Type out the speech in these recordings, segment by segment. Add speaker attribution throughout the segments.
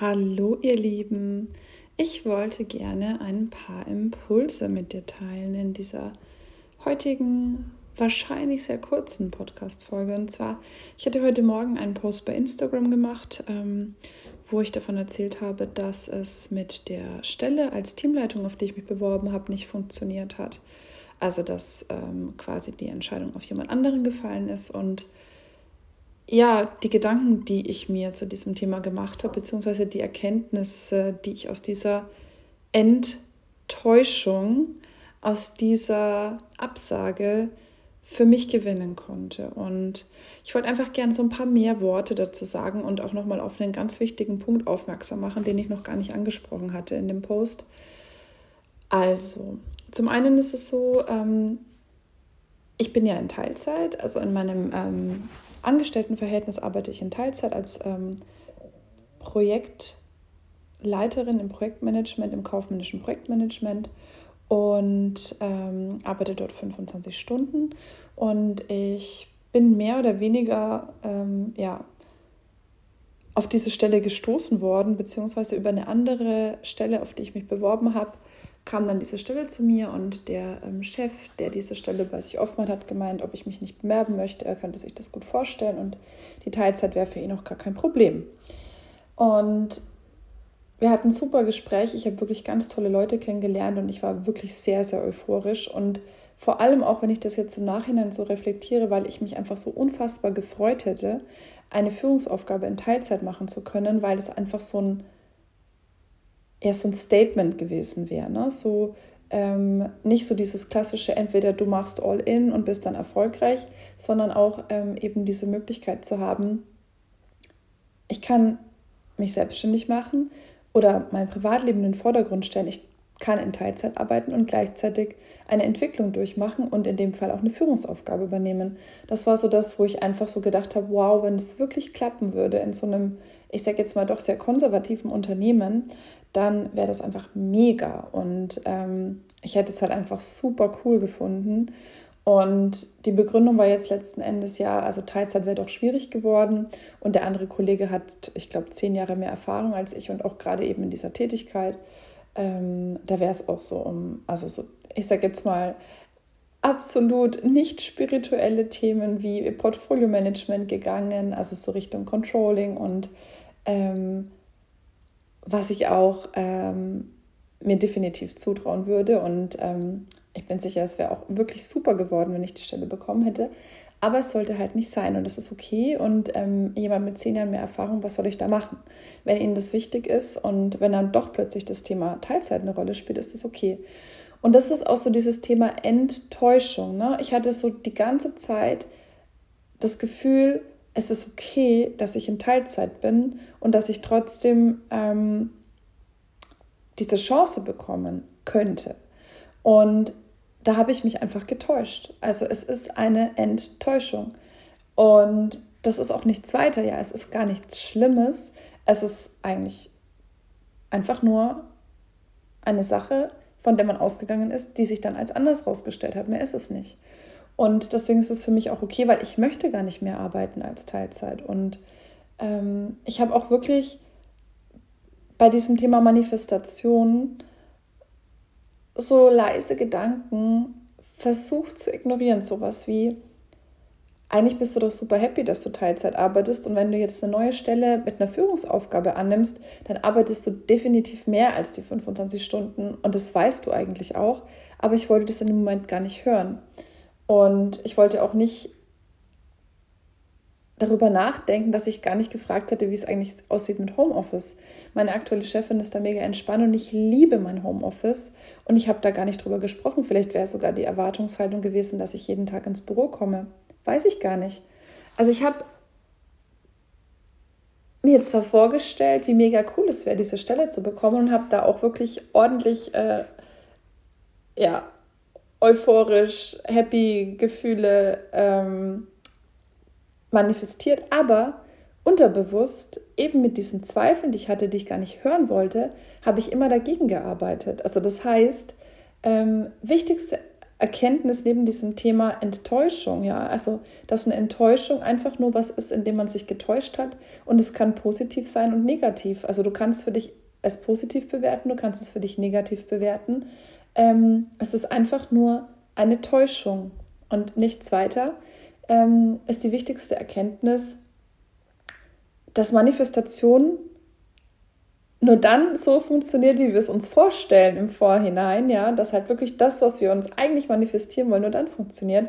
Speaker 1: Hallo ihr Lieben, ich wollte gerne ein paar Impulse mit dir teilen in dieser heutigen, wahrscheinlich sehr kurzen Podcast-Folge. Und zwar, ich hatte heute Morgen einen Post bei Instagram gemacht, ähm, wo ich davon erzählt habe, dass es mit der Stelle als Teamleitung, auf die ich mich beworben habe, nicht funktioniert hat. Also, dass ähm, quasi die Entscheidung auf jemand anderen gefallen ist und ja, die Gedanken, die ich mir zu diesem Thema gemacht habe, beziehungsweise die Erkenntnisse, die ich aus dieser Enttäuschung, aus dieser Absage für mich gewinnen konnte. Und ich wollte einfach gerne so ein paar mehr Worte dazu sagen und auch nochmal auf einen ganz wichtigen Punkt aufmerksam machen, den ich noch gar nicht angesprochen hatte in dem Post. Also, zum einen ist es so, ähm, ich bin ja in Teilzeit, also in meinem ähm, Angestelltenverhältnis arbeite ich in Teilzeit als ähm, Projektleiterin im Projektmanagement, im kaufmännischen Projektmanagement und ähm, arbeite dort 25 Stunden. Und ich bin mehr oder weniger ähm, ja, auf diese Stelle gestoßen worden, beziehungsweise über eine andere Stelle, auf die ich mich beworben habe, kam dann diese Stelle zu mir und der ähm, Chef, der diese Stelle bei sich offen hat, hat gemeint, ob ich mich nicht bewerben möchte. Er könnte sich das gut vorstellen und die Teilzeit wäre für ihn auch gar kein Problem. Und wir hatten ein super Gespräch. Ich habe wirklich ganz tolle Leute kennengelernt und ich war wirklich sehr, sehr euphorisch. Und vor allem auch, wenn ich das jetzt im Nachhinein so reflektiere, weil ich mich einfach so unfassbar gefreut hätte, eine Führungsaufgabe in Teilzeit machen zu können, weil es einfach so ein eher so ein Statement gewesen wäre. Ne? So ähm, nicht so dieses klassische, entweder du machst all in und bist dann erfolgreich, sondern auch ähm, eben diese Möglichkeit zu haben, ich kann mich selbstständig machen oder mein Privatleben in den Vordergrund stellen. Ich kann in Teilzeit arbeiten und gleichzeitig eine Entwicklung durchmachen und in dem Fall auch eine Führungsaufgabe übernehmen. Das war so das, wo ich einfach so gedacht habe, wow, wenn es wirklich klappen würde in so einem, ich sage jetzt mal doch sehr konservativen Unternehmen, dann wäre das einfach mega. Und ähm, ich hätte es halt einfach super cool gefunden. Und die Begründung war jetzt letzten Endes ja, also Teilzeit wäre doch schwierig geworden. Und der andere Kollege hat, ich glaube, zehn Jahre mehr Erfahrung als ich und auch gerade eben in dieser Tätigkeit. Ähm, da wäre es auch so um, also so, ich sage jetzt mal, absolut nicht spirituelle Themen wie Portfolio-Management gegangen, also so Richtung Controlling und ähm, was ich auch ähm, mir definitiv zutrauen würde. Und ähm, ich bin sicher, es wäre auch wirklich super geworden, wenn ich die Stelle bekommen hätte. Aber es sollte halt nicht sein und das ist okay. Und ähm, jemand mit zehn Jahren mehr Erfahrung, was soll ich da machen? Wenn Ihnen das wichtig ist und wenn dann doch plötzlich das Thema Teilzeit eine Rolle spielt, ist das okay. Und das ist auch so dieses Thema Enttäuschung. Ne? Ich hatte so die ganze Zeit das Gefühl, es ist okay, dass ich in Teilzeit bin und dass ich trotzdem ähm, diese Chance bekommen könnte. Und da habe ich mich einfach getäuscht. Also es ist eine Enttäuschung. Und das ist auch nichts weiter, ja, es ist gar nichts Schlimmes. Es ist eigentlich einfach nur eine Sache, von der man ausgegangen ist, die sich dann als anders herausgestellt hat. Mehr ist es nicht. Und deswegen ist es für mich auch okay, weil ich möchte gar nicht mehr arbeiten als Teilzeit. Und ähm, ich habe auch wirklich bei diesem Thema Manifestation so leise Gedanken versucht zu ignorieren. Sowas wie, eigentlich bist du doch super happy, dass du Teilzeit arbeitest und wenn du jetzt eine neue Stelle mit einer Führungsaufgabe annimmst, dann arbeitest du definitiv mehr als die 25 Stunden und das weißt du eigentlich auch, aber ich wollte das in dem Moment gar nicht hören. Und ich wollte auch nicht darüber nachdenken, dass ich gar nicht gefragt hatte, wie es eigentlich aussieht mit Homeoffice. Meine aktuelle Chefin ist da mega entspannt und ich liebe mein Homeoffice und ich habe da gar nicht drüber gesprochen. Vielleicht wäre sogar die Erwartungshaltung gewesen, dass ich jeden Tag ins Büro komme. Weiß ich gar nicht. Also ich habe mir zwar vorgestellt, wie mega cool es wäre, diese Stelle zu bekommen und habe da auch wirklich ordentlich äh, ja, euphorisch, happy Gefühle ähm, manifestiert, aber unterbewusst, eben mit diesen Zweifeln, die ich hatte, die ich gar nicht hören wollte, habe ich immer dagegen gearbeitet. Also das heißt, ähm, wichtigste Erkenntnis neben diesem Thema Enttäuschung, ja. Also, dass eine Enttäuschung einfach nur was ist, in dem man sich getäuscht hat. Und es kann positiv sein und negativ. Also, du kannst für dich es positiv bewerten, du kannst es für dich negativ bewerten. Ähm, es ist einfach nur eine Täuschung und nichts weiter. Ähm, ist die wichtigste Erkenntnis, dass Manifestation nur dann so funktioniert, wie wir es uns vorstellen im Vorhinein, ja, dass halt wirklich das, was wir uns eigentlich manifestieren wollen, nur dann funktioniert,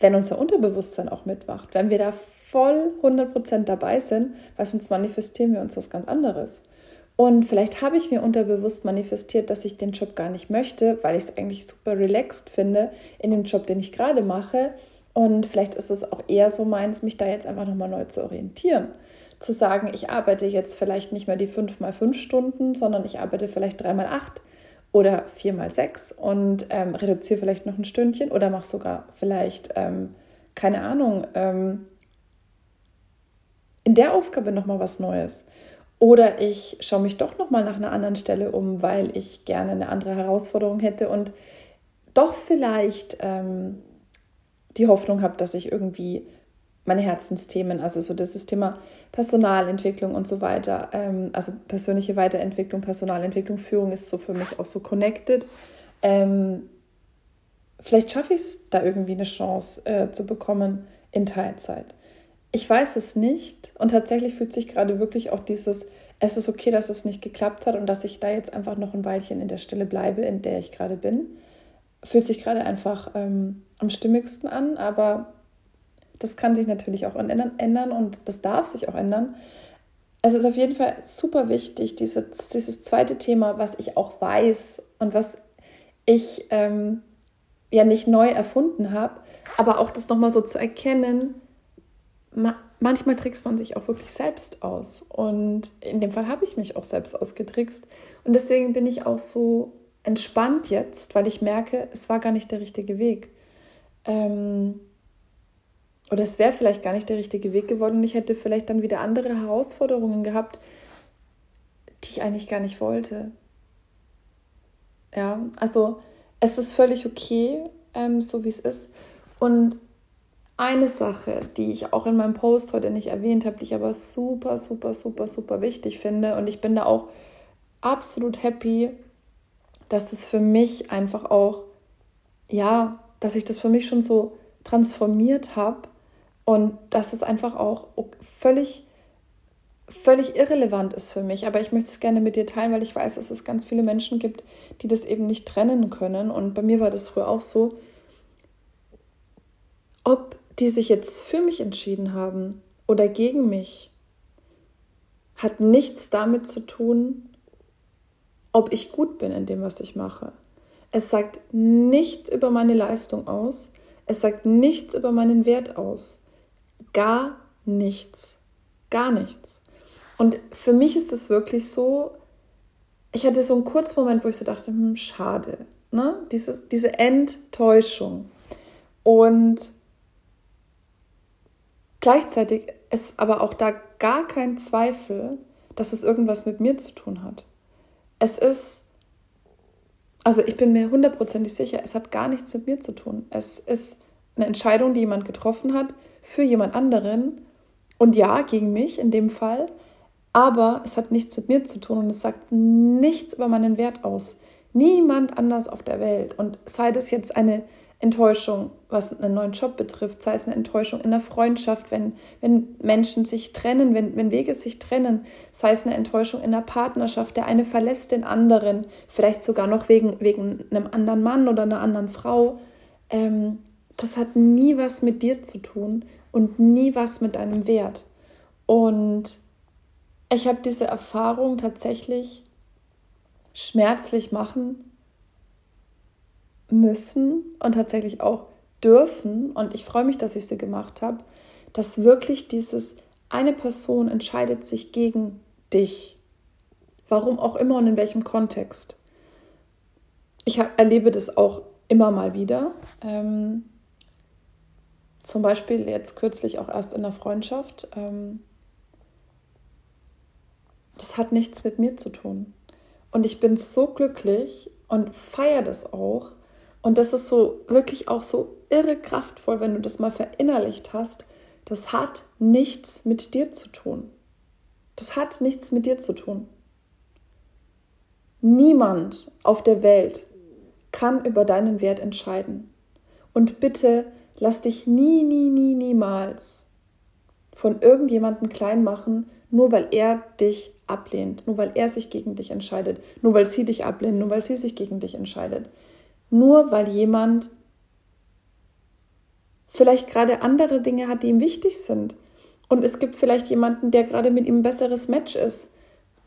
Speaker 1: wenn unser Unterbewusstsein auch mitmacht. Wenn wir da voll 100% dabei sind, weil sonst manifestieren wir uns was ganz anderes. Und vielleicht habe ich mir unterbewusst manifestiert, dass ich den Job gar nicht möchte, weil ich es eigentlich super relaxed finde in dem Job, den ich gerade mache. Und vielleicht ist es auch eher so meins, mich da jetzt einfach nochmal neu zu orientieren zu sagen, ich arbeite jetzt vielleicht nicht mehr die fünf mal fünf Stunden, sondern ich arbeite vielleicht drei mal acht oder vier mal sechs und ähm, reduziere vielleicht noch ein Stündchen oder mache sogar vielleicht, ähm, keine Ahnung, ähm, in der Aufgabe nochmal was Neues. Oder ich schaue mich doch nochmal nach einer anderen Stelle um, weil ich gerne eine andere Herausforderung hätte und doch vielleicht ähm, die Hoffnung habe, dass ich irgendwie meine Herzensthemen, also so das Thema Personalentwicklung und so weiter, ähm, also persönliche Weiterentwicklung, Personalentwicklung, Führung ist so für mich auch so connected. Ähm, vielleicht schaffe ich es da irgendwie eine Chance äh, zu bekommen in Teilzeit. Ich weiß es nicht und tatsächlich fühlt sich gerade wirklich auch dieses, es ist okay, dass es nicht geklappt hat und dass ich da jetzt einfach noch ein Weilchen in der Stelle bleibe, in der ich gerade bin. Fühlt sich gerade einfach ähm, am stimmigsten an, aber das kann sich natürlich auch ändern und das darf sich auch ändern. Es ist auf jeden Fall super wichtig, diese, dieses zweite Thema, was ich auch weiß und was ich ähm, ja nicht neu erfunden habe, aber auch das nochmal so zu erkennen, ma manchmal trickst man sich auch wirklich selbst aus. Und in dem Fall habe ich mich auch selbst ausgetrickst. Und deswegen bin ich auch so entspannt jetzt, weil ich merke, es war gar nicht der richtige Weg. Ähm, oder es wäre vielleicht gar nicht der richtige Weg geworden und ich hätte vielleicht dann wieder andere Herausforderungen gehabt, die ich eigentlich gar nicht wollte. Ja, also es ist völlig okay, ähm, so wie es ist. Und eine Sache, die ich auch in meinem Post heute nicht erwähnt habe, die ich aber super, super, super, super wichtig finde und ich bin da auch absolut happy, dass das für mich einfach auch, ja, dass ich das für mich schon so transformiert habe, und dass es einfach auch völlig, völlig irrelevant ist für mich. Aber ich möchte es gerne mit dir teilen, weil ich weiß, dass es ganz viele Menschen gibt, die das eben nicht trennen können. Und bei mir war das früher auch so. Ob die sich jetzt für mich entschieden haben oder gegen mich, hat nichts damit zu tun, ob ich gut bin in dem, was ich mache. Es sagt nichts über meine Leistung aus. Es sagt nichts über meinen Wert aus. Gar nichts. Gar nichts. Und für mich ist es wirklich so, ich hatte so einen Kurzmoment, wo ich so dachte, hm, schade. Ne? Dieses, diese Enttäuschung. Und gleichzeitig ist aber auch da gar kein Zweifel, dass es irgendwas mit mir zu tun hat. Es ist, also ich bin mir hundertprozentig sicher, es hat gar nichts mit mir zu tun. Es ist eine Entscheidung, die jemand getroffen hat für jemand anderen und ja, gegen mich in dem Fall, aber es hat nichts mit mir zu tun und es sagt nichts über meinen Wert aus. Niemand anders auf der Welt. Und sei das jetzt eine Enttäuschung, was einen neuen Job betrifft, sei es eine Enttäuschung in der Freundschaft, wenn, wenn Menschen sich trennen, wenn, wenn Wege sich trennen, sei es eine Enttäuschung in der Partnerschaft, der eine verlässt den anderen, vielleicht sogar noch wegen, wegen einem anderen Mann oder einer anderen Frau. Ähm, das hat nie was mit dir zu tun und nie was mit deinem Wert. Und ich habe diese Erfahrung tatsächlich schmerzlich machen müssen und tatsächlich auch dürfen. Und ich freue mich, dass ich sie gemacht habe, dass wirklich dieses eine Person entscheidet sich gegen dich. Warum auch immer und in welchem Kontext. Ich erlebe das auch immer mal wieder. Ähm, zum Beispiel jetzt kürzlich auch erst in der Freundschaft. Ähm, das hat nichts mit mir zu tun. Und ich bin so glücklich und feiere das auch. Und das ist so wirklich auch so irre kraftvoll, wenn du das mal verinnerlicht hast. Das hat nichts mit dir zu tun. Das hat nichts mit dir zu tun. Niemand auf der Welt kann über deinen Wert entscheiden. Und bitte lass dich nie, nie, nie, niemals von irgendjemandem klein machen, nur weil er dich ablehnt, nur weil er sich gegen dich entscheidet, nur weil sie dich ablehnt, nur weil sie sich gegen dich entscheidet. Nur weil jemand vielleicht gerade andere Dinge hat, die ihm wichtig sind. Und es gibt vielleicht jemanden, der gerade mit ihm ein besseres Match ist.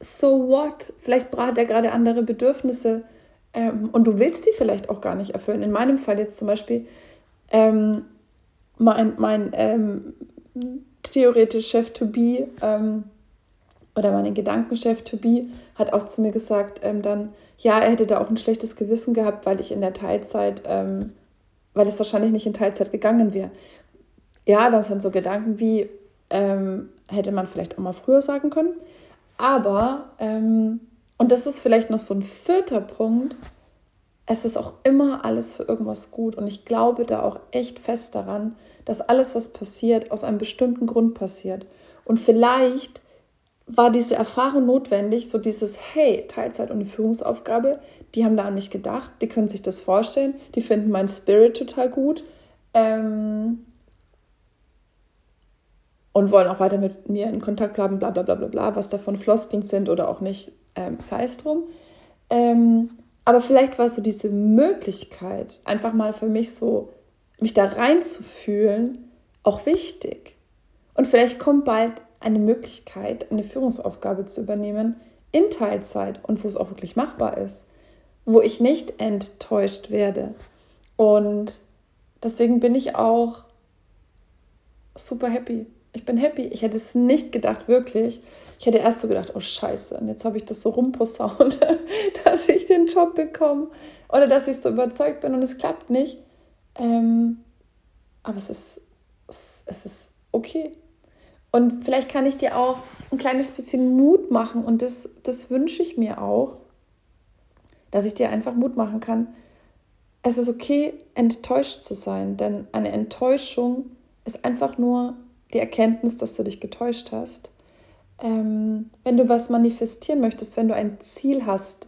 Speaker 1: So what? Vielleicht hat er gerade andere Bedürfnisse ähm, und du willst die vielleicht auch gar nicht erfüllen. In meinem Fall jetzt zum Beispiel, ähm, mein, mein ähm, theoretisch Chef to be ähm, oder mein Gedankenchef to be hat auch zu mir gesagt, ähm, dann, ja, er hätte da auch ein schlechtes Gewissen gehabt, weil ich in der Teilzeit, ähm, weil es wahrscheinlich nicht in Teilzeit gegangen wäre. Ja, das sind so Gedanken wie, ähm, hätte man vielleicht auch mal früher sagen können. Aber, ähm, und das ist vielleicht noch so ein vierter Punkt, es ist auch immer alles für irgendwas gut. Und ich glaube da auch echt fest daran, dass alles, was passiert, aus einem bestimmten Grund passiert. Und vielleicht war diese Erfahrung notwendig, so dieses, hey, Teilzeit und Führungsaufgabe, die haben da an mich gedacht, die können sich das vorstellen, die finden meinen Spirit total gut ähm, und wollen auch weiter mit mir in Kontakt bleiben, bla bla bla bla bla, was davon Floskeln sind oder auch nicht, ähm, sei es drum. Ähm, aber vielleicht war so diese Möglichkeit, einfach mal für mich so, mich da reinzufühlen, auch wichtig. Und vielleicht kommt bald eine Möglichkeit, eine Führungsaufgabe zu übernehmen in Teilzeit und wo es auch wirklich machbar ist, wo ich nicht enttäuscht werde. Und deswegen bin ich auch super happy. Ich bin happy. Ich hätte es nicht gedacht, wirklich. Ich hätte erst so gedacht, oh Scheiße, und jetzt habe ich das so rumposaunt, dass ich den Job bekomme oder dass ich so überzeugt bin und es klappt nicht. Ähm, aber es ist, es, es ist okay. Und vielleicht kann ich dir auch ein kleines bisschen Mut machen und das, das wünsche ich mir auch, dass ich dir einfach Mut machen kann. Es ist okay, enttäuscht zu sein, denn eine Enttäuschung ist einfach nur die Erkenntnis, dass du dich getäuscht hast. Ähm, wenn du was manifestieren möchtest, wenn du ein Ziel hast,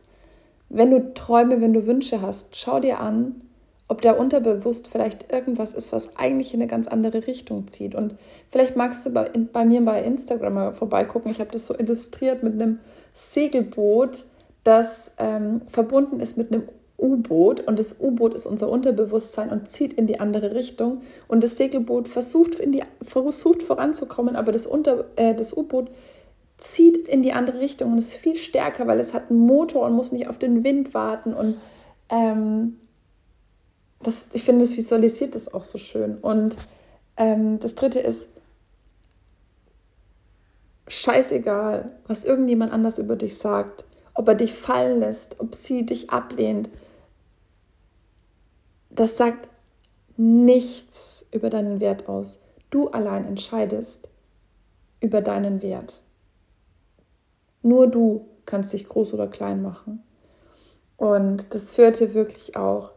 Speaker 1: wenn du Träume, wenn du Wünsche hast, schau dir an, ob da unterbewusst vielleicht irgendwas ist, was eigentlich in eine ganz andere Richtung zieht. Und vielleicht magst du bei, bei mir bei Instagram mal vorbeigucken. Ich habe das so illustriert mit einem Segelboot, das ähm, verbunden ist mit einem U-Boot und das U-Boot ist unser Unterbewusstsein und zieht in die andere Richtung und das Segelboot versucht, in die, versucht voranzukommen, aber das, äh, das U-Boot zieht in die andere Richtung und ist viel stärker, weil es hat einen Motor und muss nicht auf den Wind warten und ähm, das, ich finde, das visualisiert das auch so schön. Und ähm, das dritte ist, scheißegal, was irgendjemand anders über dich sagt, ob er dich fallen lässt, ob sie dich ablehnt. Das sagt nichts über deinen Wert aus. Du allein entscheidest über deinen Wert. Nur du kannst dich groß oder klein machen. Und das führte wirklich auch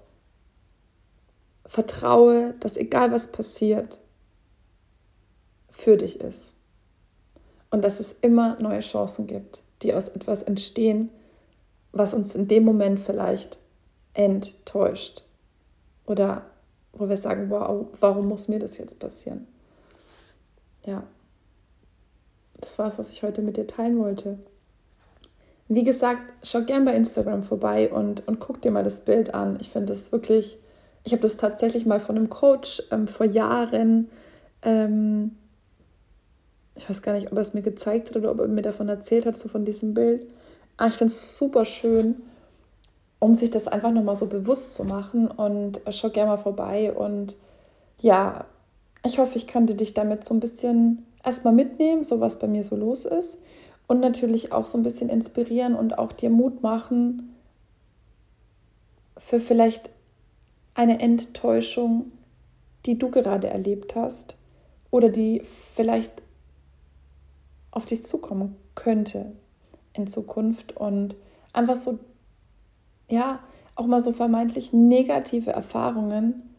Speaker 1: vertraue, dass egal was passiert, für dich ist. Und dass es immer neue Chancen gibt, die aus etwas entstehen, was uns in dem Moment vielleicht enttäuscht. Oder wo wir sagen, wow, warum muss mir das jetzt passieren? Ja, das war es, was ich heute mit dir teilen wollte. Wie gesagt, schau gern bei Instagram vorbei und, und guck dir mal das Bild an. Ich finde das wirklich ich habe das tatsächlich mal von einem Coach ähm, vor Jahren, ähm, ich weiß gar nicht, ob er es mir gezeigt hat oder ob er mir davon erzählt hat, so von diesem Bild. Aber ah, ich finde es super schön, um sich das einfach nochmal so bewusst zu machen. Und äh, schau gerne mal vorbei. Und ja, ich hoffe, ich könnte dich damit so ein bisschen erstmal mitnehmen, so was bei mir so los ist. Und natürlich auch so ein bisschen inspirieren und auch dir Mut machen für vielleicht eine Enttäuschung, die du gerade erlebt hast oder die vielleicht auf dich zukommen könnte in Zukunft und einfach so, ja, auch mal so vermeintlich negative Erfahrungen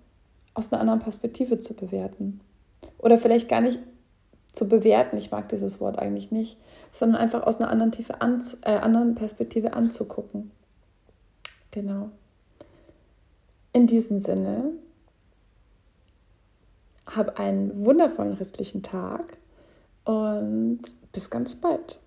Speaker 1: aus einer anderen Perspektive zu bewerten. Oder vielleicht gar nicht zu bewerten, ich mag dieses Wort eigentlich nicht, sondern einfach aus einer anderen, Tiefe äh, anderen Perspektive anzugucken. Genau. In diesem Sinne, hab einen wundervollen restlichen Tag und bis ganz bald.